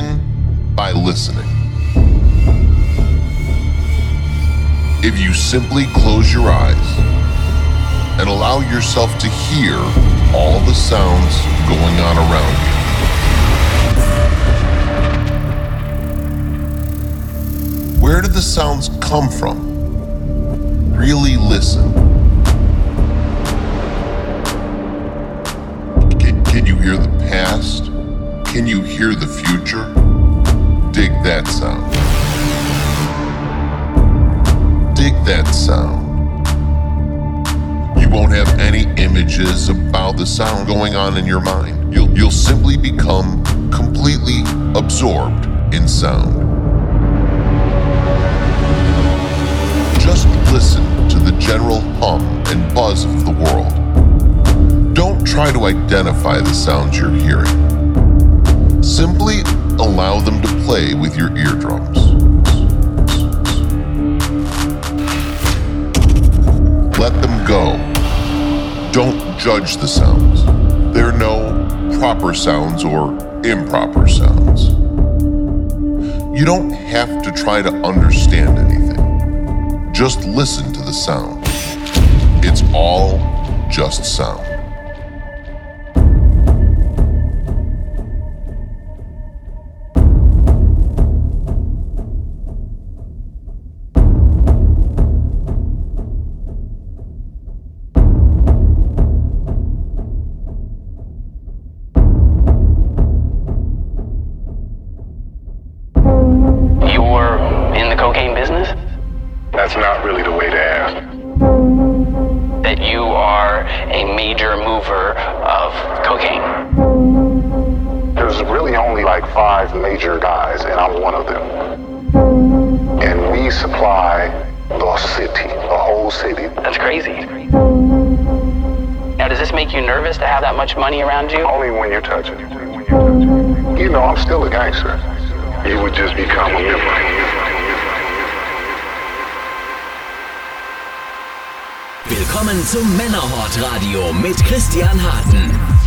begin by listening. If you simply close your eyes and allow yourself to hear all the sounds going on around you. Where did the sounds come from? Really listen. Can, can you hear the past? Can you hear the future? Dig that sound. Dig that sound. You won't have any images about the sound going on in your mind. You'll, you'll simply become completely absorbed in sound. Just listen to the general hum and buzz of the world. Don't try to identify the sounds you're hearing. Simply allow them to play with your eardrums. Let them go. Don't judge the sounds. There are no proper sounds or improper sounds. You don't have to try to understand anything. Just listen to the sound. It's all just sound. You know, I'm still a gangster. You would just become a member. Willkommen zum Männerhort Radio mit Christian Harten.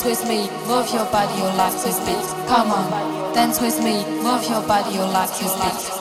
Dance with me, move your body, your life to speed. Come on, dance with me, move your body, your life to speed.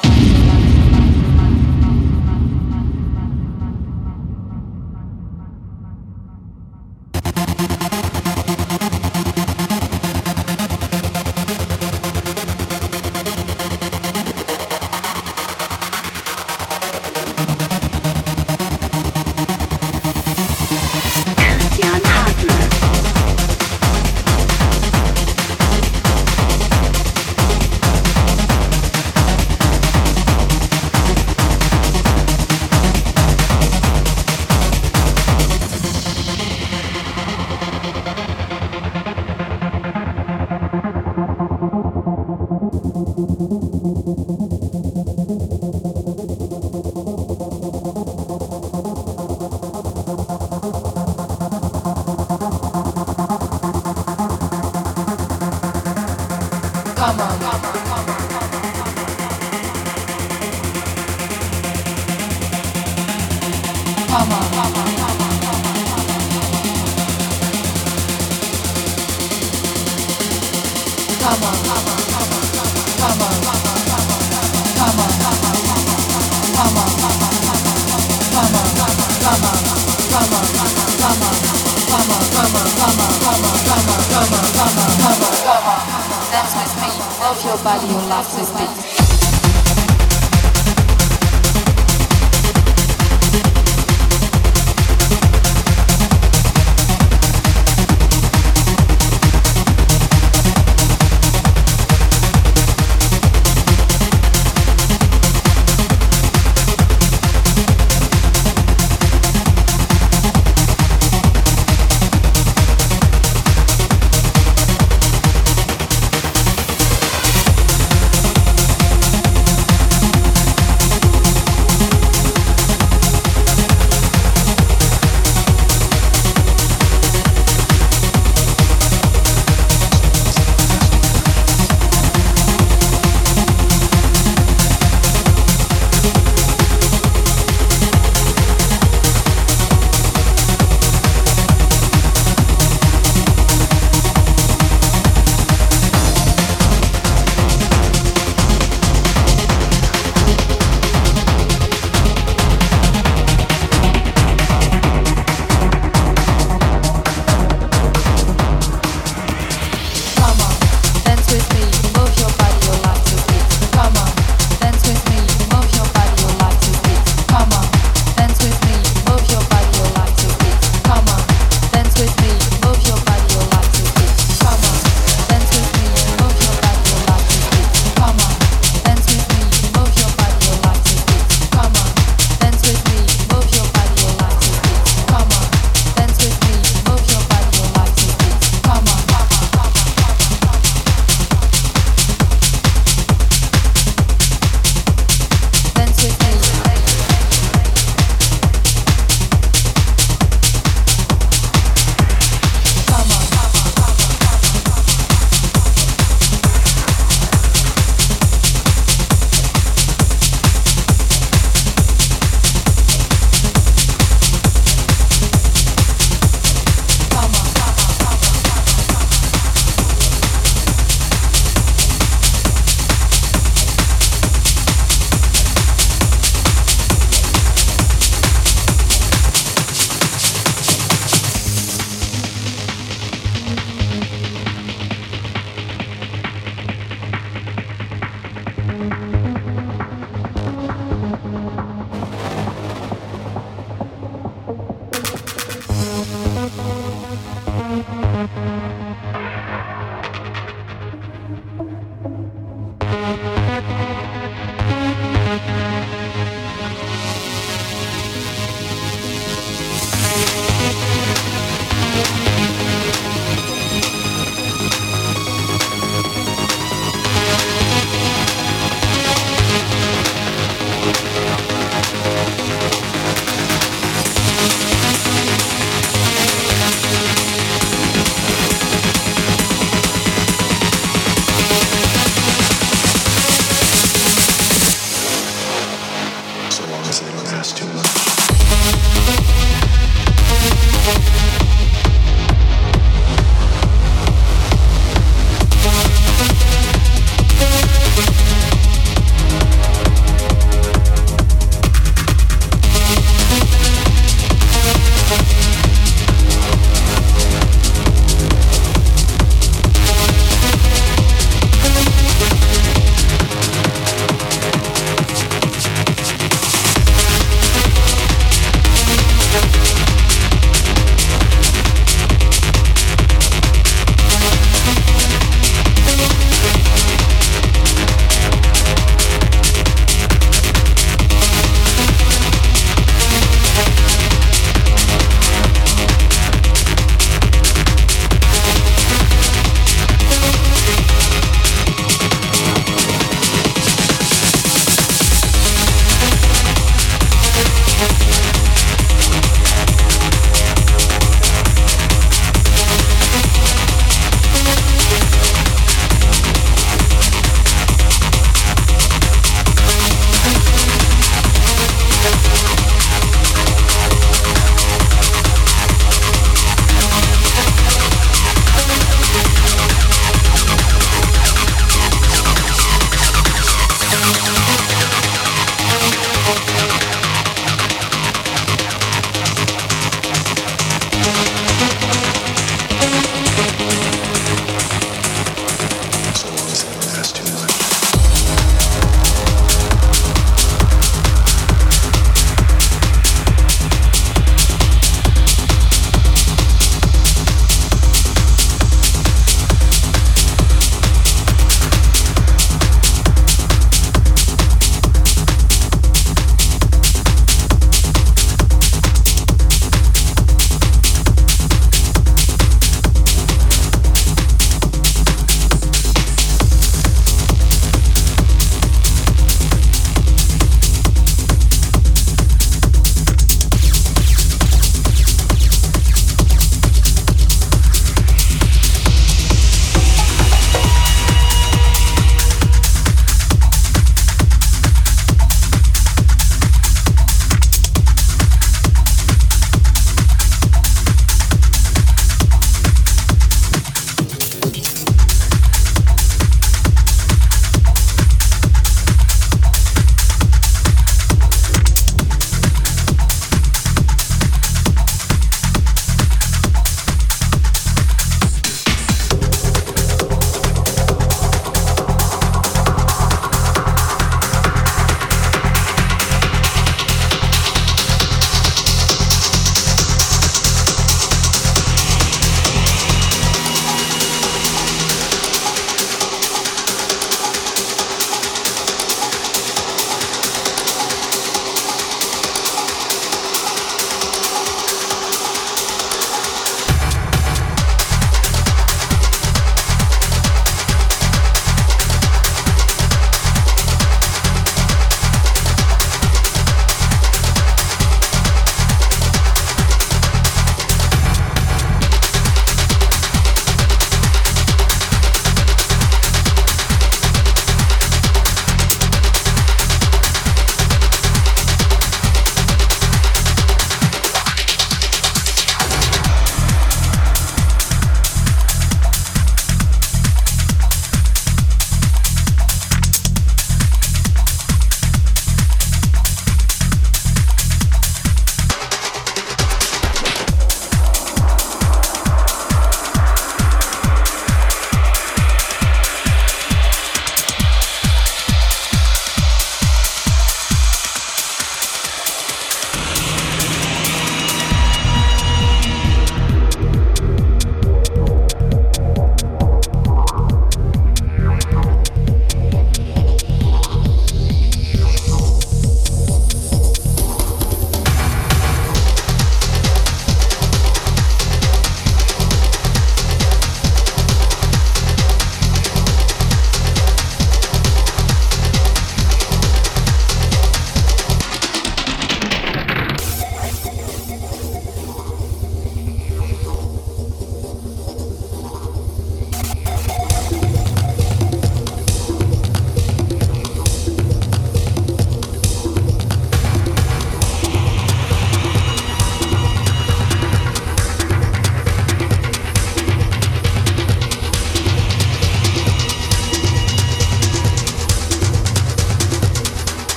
That's with me, Love your body, your life is beat.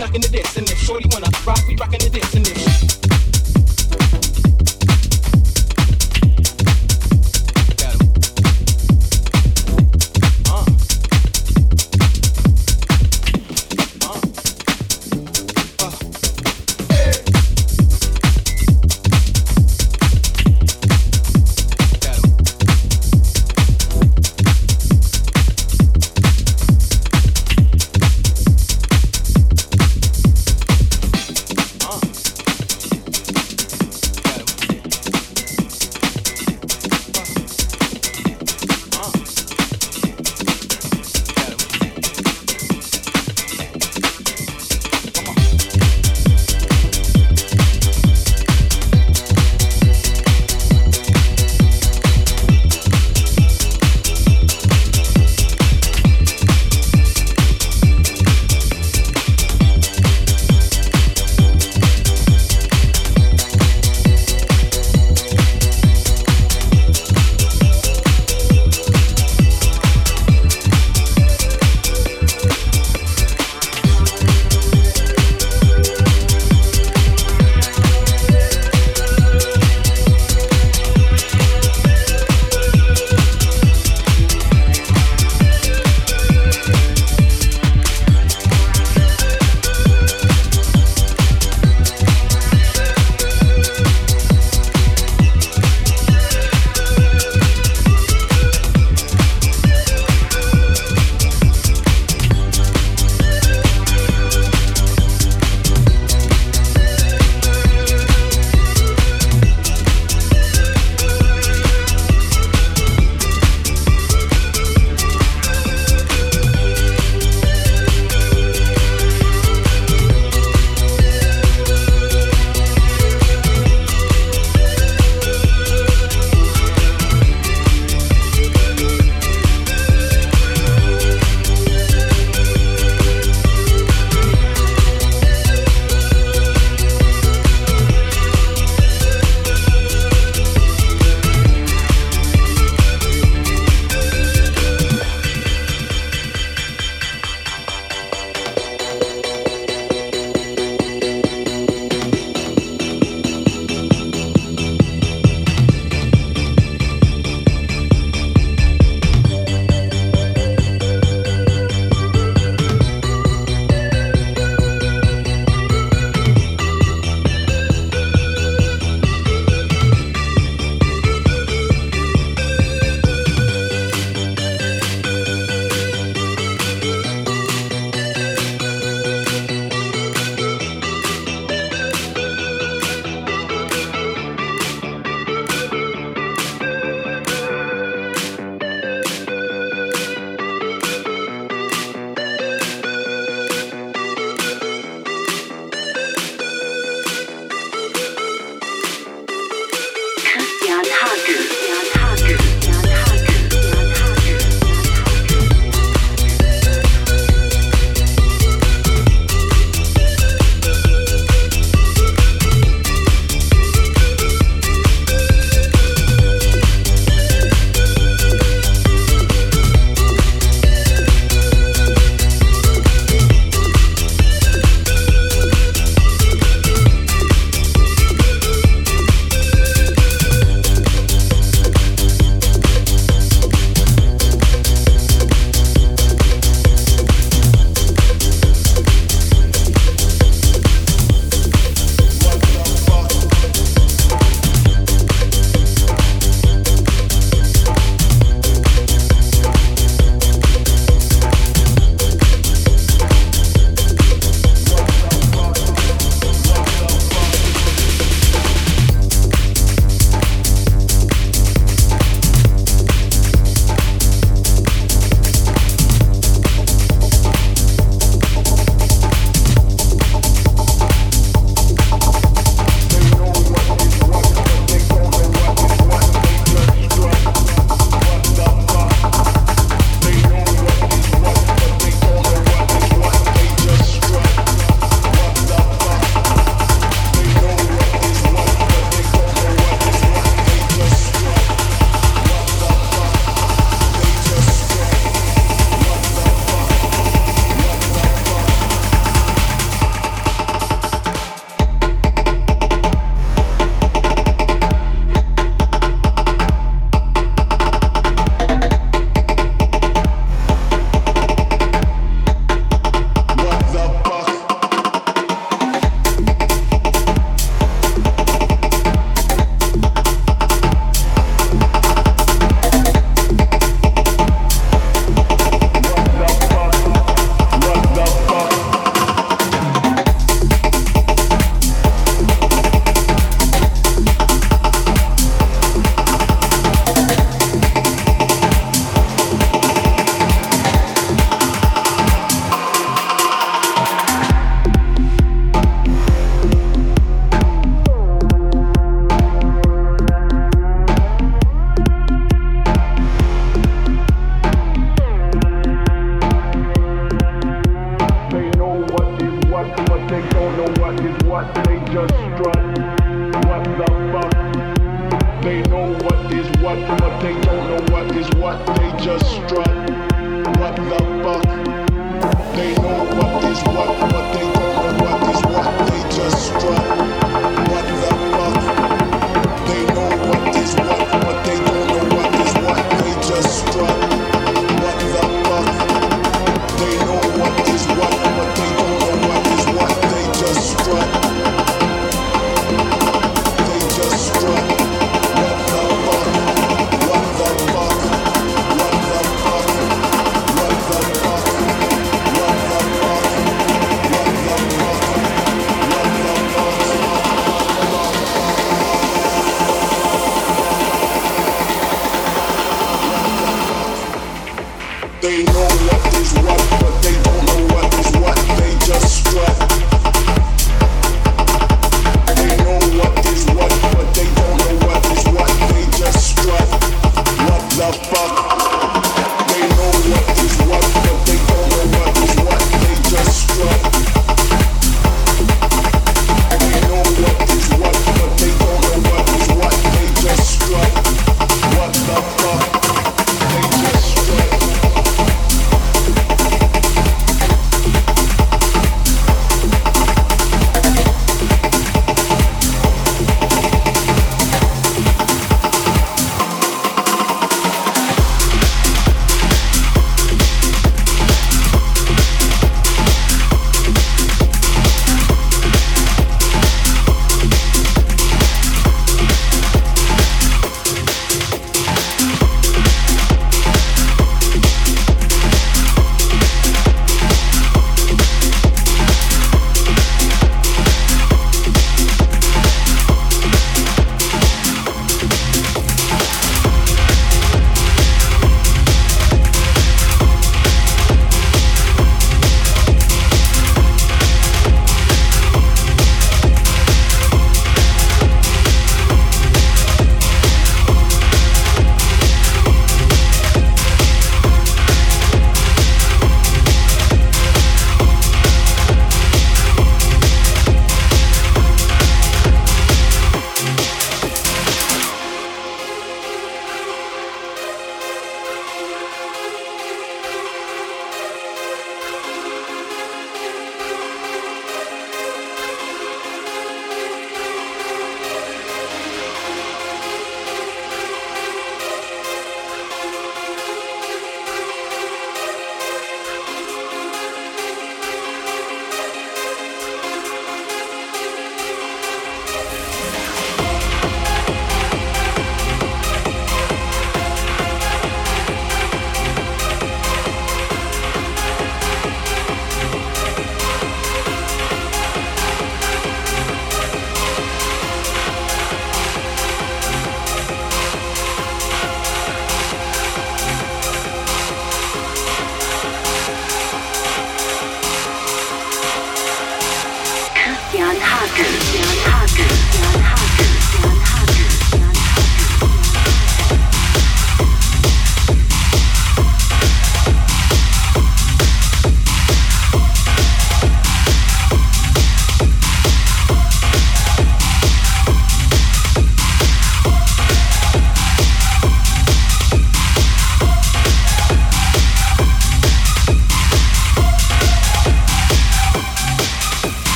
Knock, we knockin' the dance. And if Shorty wanna rock, we rockin' the dance.